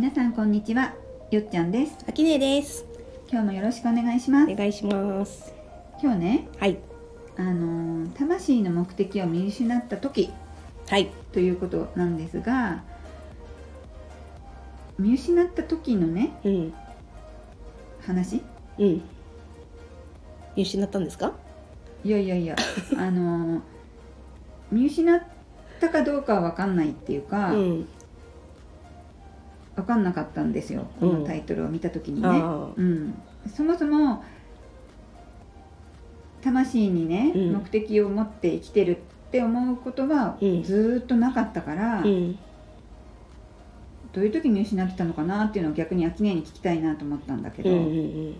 皆さんこんにちはよっちゃんですあきねです。今日もよろしくお願いしますお願いします。今日ねはい。あのー魂の目的を見失った時はい。ということなんですが見失った時のねうん。話？うん。見失ったんですか？いやいやいや あのー見失ったかどうかは分かんないっていうか、うん。分かんなかったんですよこのタイトルを見た時にね。うん、そもそも魂にね、うん。目的を持って生きてるって思うことはうん。ずーっとなかったから、うん。どういう時に失ってたのかなっていうのを逆に秋音に聞きたいなと思ったんだけど、うんうんうん。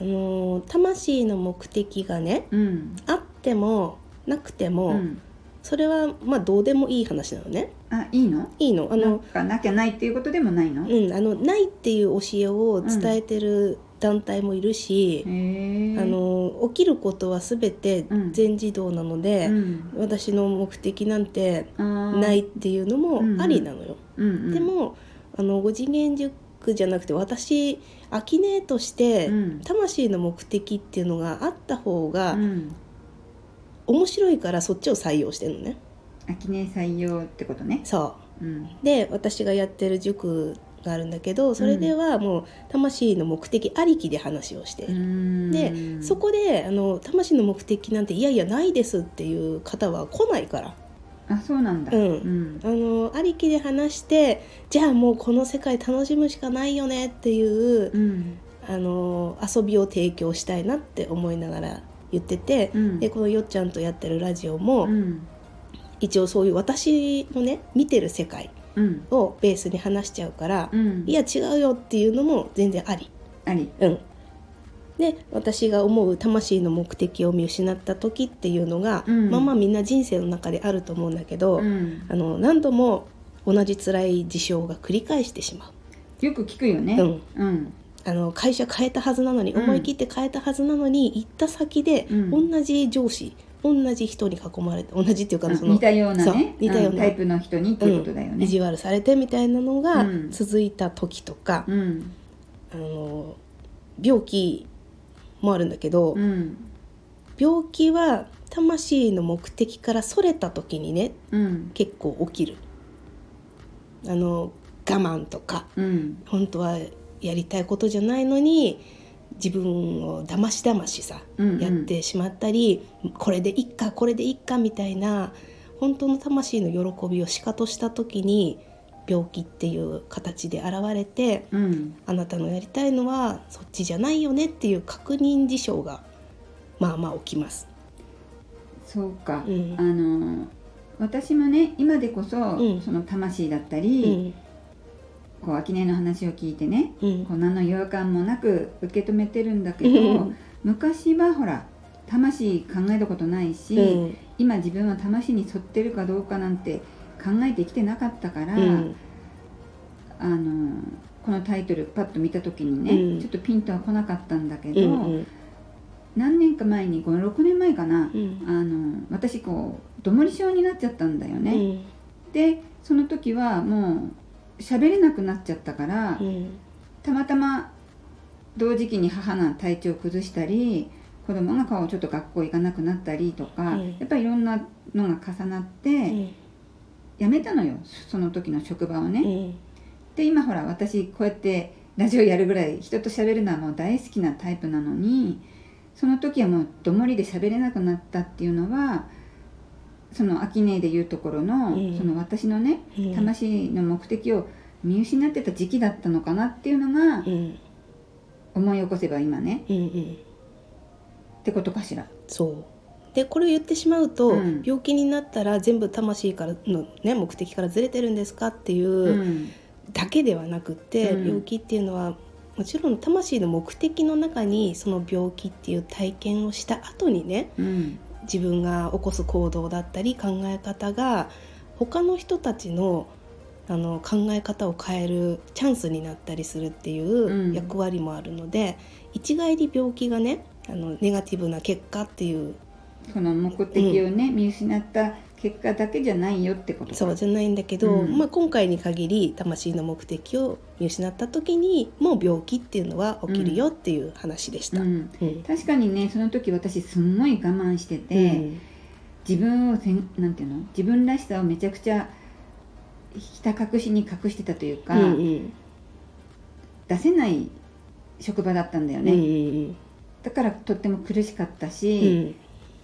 あのー魂の目的がね、うん。あってもなくても、うんそれはまあどうでもいい話なのね。あいいの？いいの。あなんの、かなきゃないっていうことでもないの、うん、あのないっていう教えを伝えてる団体もいるし、へえあの起きることはすべてうん。全自動なので、うん、私の目的なんてないっていうのもありなのよ。うんうん、でもあの5次元塾じゃなくて私アキネとしてうん。魂の目的っていうのがあった方がうん、面白いからそっちを採用してるのね。秋音採用ってことね、そう。ん、うで私がやってる塾があるんだけどそれではもう魂の目的ありきで話をして。いる。ででそこであの魂の目的なんていやいやないですっていう方は来ないから。あそうなんだ。うん。うん。あのありきで話してじゃあもうこの世界楽しむしかないよねっていううん。あの遊びを提供したいなって思いながら言ってて、うん。でこのよっちゃんとやってるラジオも、うん。一応そういう私のね見てる世界うん。をベースに話しちゃうから、うん。いや違うよっていうのも全然あり。あり。うん、で私が思う魂の目的を見失った時っていうのが、うん。まあまあみんな人生の中であると思うんだけど、うん。あの何度も同じ辛い事象が繰り返してしまう。よく聞くよね。うん。うんあの会社変えたはずなのに、うん。思い切って変えたはずなのに行った先で、うん。同じ上司同じ人に囲まれて同じっていうかあその似たようなね似たようなタイプの人にっていうことだよね。うん意地悪されてみたいなのがうん。続いた時とか、うん。あの病気もあるんだけど、うん。病気は魂の目的からそれた時にねうん。結構起きる。あの我慢とかうん。本当はやりたいことじゃないのに自分をだましだましさ、うんうん。やってしまったりこれでいっかこれでいっかみたいな本当の魂の喜びをしかとした時に病気っていう形で現れてうん。あなたのやりたいのはそっちじゃないよねっていう確認事象がまあまあ起きます。そうか。うん。あの私もね今でこそうん。その魂だったうりんこう秋音の話を聞いてねうん。こう何の違和感もなく受け止めてるんだけうどん。昔はほら魂考えたことないし、うん。今自分は魂に沿ってるかどうかなんて考えてきてなかったから、うん。あのこのタイトルパッと見た時にね、うん。ちょっとピンとは来なかったんだけうど、んうん。何年か前に56年前かな、うん。あの私こうどもり症になっちゃったんだよね、うん。でその時はもう喋れなくなっちゃったから、うん。たまたま同時期に母が体調を崩したり子供が顔ちょっと学校行かなくなったりとか、うん。やっぱりいろんなのが重なって、うん。辞めたのよその時の職場をね、うん。で今ほら私こうやってラジオやるぐらい人と喋るのはもう大好きなタイプなのにその時はもうどもりで喋れなくなったっていうのはその秋音でいうところの,、うんその私のねうん魂の目的を見失ってた時期だったのかなっていうのがうん思い起こせば今ね。ってことかしら。そう。でこれを言ってしまうと、うん。病気になったら全部魂からの、ね、目的からずれてるんですかっていううん。だけではなくって、うん。病気っていうのはもちろん魂の目的の中にその病気っていう体験をした後にねうん自分が起こす行動だったり考え方が他の人たちのあの考え方を変えるチャンスになったりするっていうん。う役割もあるので、一概に病気がねあのネガティブな結果っていうその目的をね、見失った結果だけじゃないよってことか。そうじゃないんだけど、うん。まあ、今回に限り魂の目的を見失った時にもう病気っていうのは起きるよっていう話でした。ううん。ん、確かにねその時私すんごい我慢してて、自分をせんなんていうの？自分らしさをめちゃくちゃひた隠しに隠してたというか、うんうん。出せない職場だったんだようんね、うん。だからとっても苦しかったうし、ん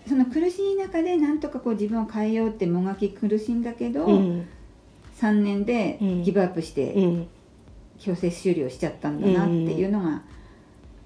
その苦しい中でなんとかこう自分を変えようってもがき苦しいんだけど、うん。3年でうん。ギブアップしてうん。強制終了しちゃったんだなっていうのが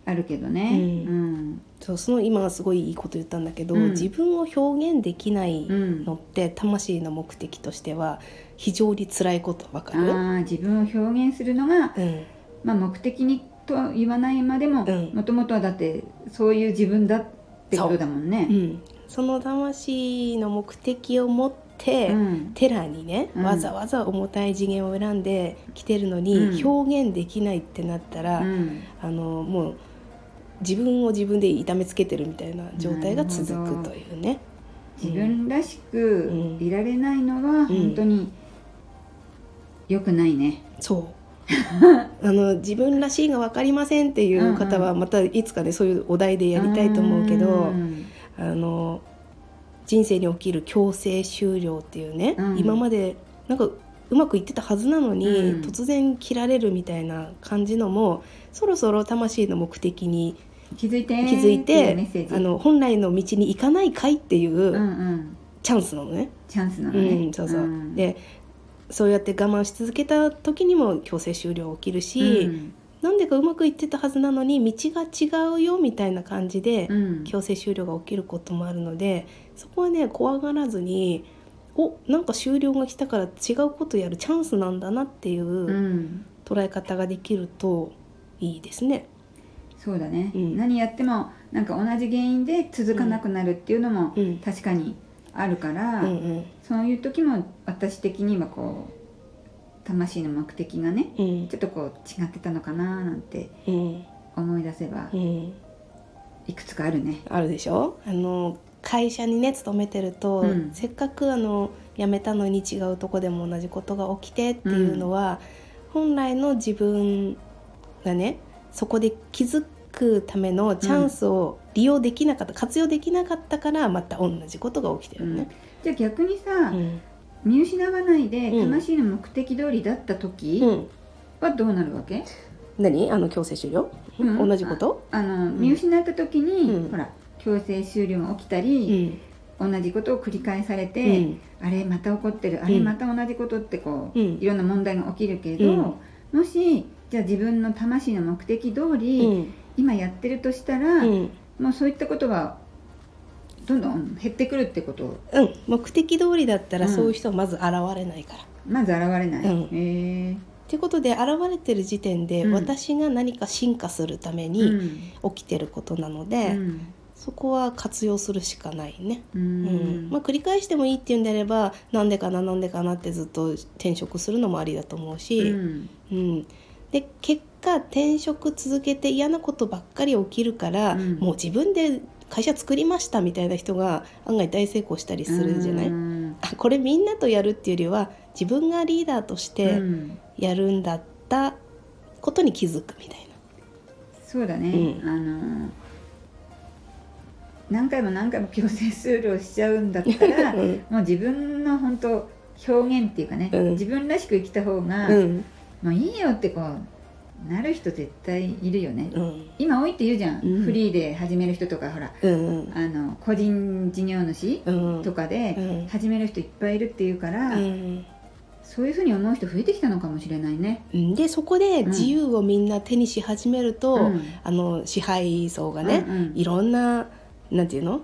あるけどね、うん。うん。そうその今はすごいいいこと言ったんだけど、うん。自分を表現できないうんのって魂の目的としては非常に辛いことわかる、ああ自分を表現するのが、うん。まあ、目的にとは言わないまでもうん。もともとはだってそういう自分だってことだもんね。う。ん、その魂の目的を持って、うん。寺にね、うん。わざわざ重たい次元を選んで来てるのに、うん。表現できないってなったら、うん。あのもう自分を自分で痛めつけてるみたいな状態が続くというね。自分らしくうん。いられないのは本当に良くないね。そう あの自分らしいが分かりませんっていう方はまたいつかねそういうお題でやりたいと思うけど、ん。あの人生に起きる強制終了っていうね、うん。今までなんかうまくいってたはずなのに、うん。突然切られるみたいな感じのもそろそろ魂の目的に気づいて気づいってあの本来の道に行かないかいっていうチャンスなのね。チャンスなうのね。ん、そうそう、ん。でそうやって我慢し続けた時にも強制終了起きるし、うん。なんでかうまくいってたはずなのに道が違うよみたいな感じで、うん。強制終了が起きることもあるのでそこはね怖がらずにおなんか終了が来たから違うことやるチャンスなんだなっていううん。捉え方ができるといいですね。そうだね、うん。何やってもなんか同じ原因で続かなくなるっていうのもうん。確かにあるから、うんうん。そういう時も私的にはこう魂の目的がねうん。ちょっとこう違ってたのかななんてうん。思い出せばうん。いくつかあるね。あるでしょ？あの会社にね勤めてると、うん。せっかくあの辞めたのに違うとこでも同じことが起きてっていうのは、本来の自分がねそこで気づくためのチャンスを利用できなかった、活用できなかったからまた同じことが起きてるね。じゃあ逆にさ、うん。見失わないでうん。魂の目的通りだった時うん。はどうなるわけ、何？あの強制終了、うん。同じこと、あの見失った時に、うん。ほら強制終了が起きたうり、ん。同じことを繰り返されうて、ん。あれまた起こってるあれまた同じことってこう、うん。いろんな問題が起きるけど、うん。もしじゃあ自分の魂の目的通り、うん。今やってるとしたら、うん。もうそういったことはどんどん減ってくるってこと？うん、目的通りだったらうん。そういう人はまず現れないから。まず現れない、うん。へえっていうことで現れてる時点で、うん。私が何か進化するためうにん。起きてることなので、うん。そこは活用するしかないね。ううん。んまあ、繰り返してもいいっていうんであればなんでかななんでかなってずっと転職するのもありだと思うし、うん。うんで結果転職続けて嫌なことばっかり起きるから、うん。もう自分で会社作りましたみたいな人が案外大成功したりするじゃない、うん。あこれみんなとやるっていうよりは自分がリーダーとして、うん。やるんだったことに気づくみたいそうだね、うん。あの何回も何回も強制終了しちゃうんだったら、な。うん。もう自分の本当表現っていうかね、うん。自分らしく生きた方が、うんもういいよってこうなる人絶対いるよね、うん。今多いって言うじゃん、うん。フリーで始める人とかほら。うんあの個人事業主うん。とかでうん。始める人いっぱいいるっていうから、うん。そういうふうに思う人増えてきたのかもしれないね。うん。でそこで自由をみんな手にし始めると、うん。あの支配層がね、うんうん。いろんななんていうの？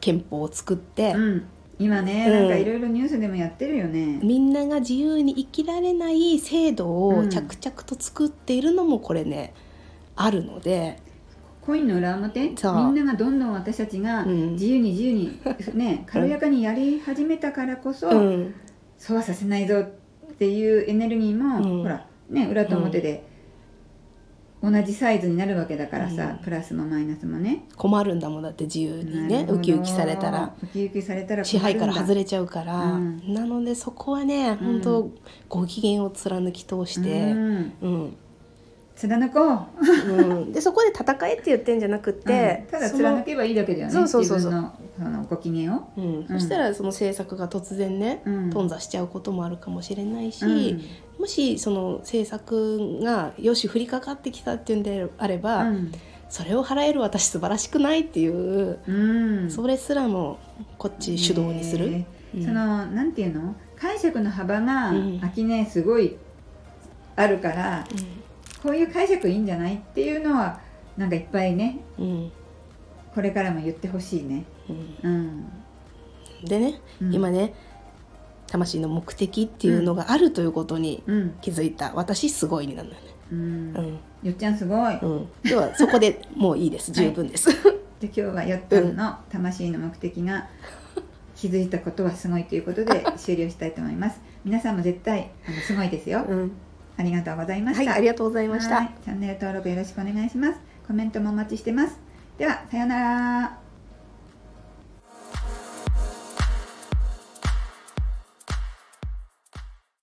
憲法を作って、うん、今ね、うん。なんかいろいろニュースでもやってるよね。みんなが自由に生きられない制度うん。を着々と作っているのもこれねあるので、コインの裏表？みんながどんどん私たちがうん。自由に自由にね軽やかにやり始めたからこそ、うん。そうはさせないぞっていうエネルギーも、うん。ほらね裏と表で同じサイズになるわけだからさ、うん。プラスもマイナスもね。困るんだもんだって自由にねウキウキされたら。ウキウキされたら支配から外れれちゃうから、うん。なのでそこはね本当ご機嫌を貫き通して、うん、うん貫こう。うん、でそこで戦えって言ってんじゃなくって、うん。ただ貫けばいいだけだよねそうそうそう。のそのご機嫌を、うん。そしたらその制作が突然ね、うん。頓挫しちゃうこともあるかもしれないし、うん。もしその制作がよし降りかかってきたっていうんであれば、うん。それを払える私素晴らしくないっていう、うん。それすらもこっち主導にする。そのなんていうの？解釈の幅がうん。秋ねすごいあるから、こういう解釈いいんじゃないっていうのはなんかいっぱいねうん。うんこれからも言ってほしいね。うん。うん、でね、うん。今ね魂の目的っていうのがあるということにうん。気づいた。私すごいになるんだよね。うん。うん。よっちゃんすごい、うん、ではそこでもういいです。十分です。で今日はよっちゃんの魂の目的が気づいたことはすごいということで終了したいと思います。皆さんも絶対あのすごいですよ、うん、ありがとうございました。はいありがとうございました。はいチャンネル登録よろしくお願いします。コメントもお待ちしてます。ではさようなら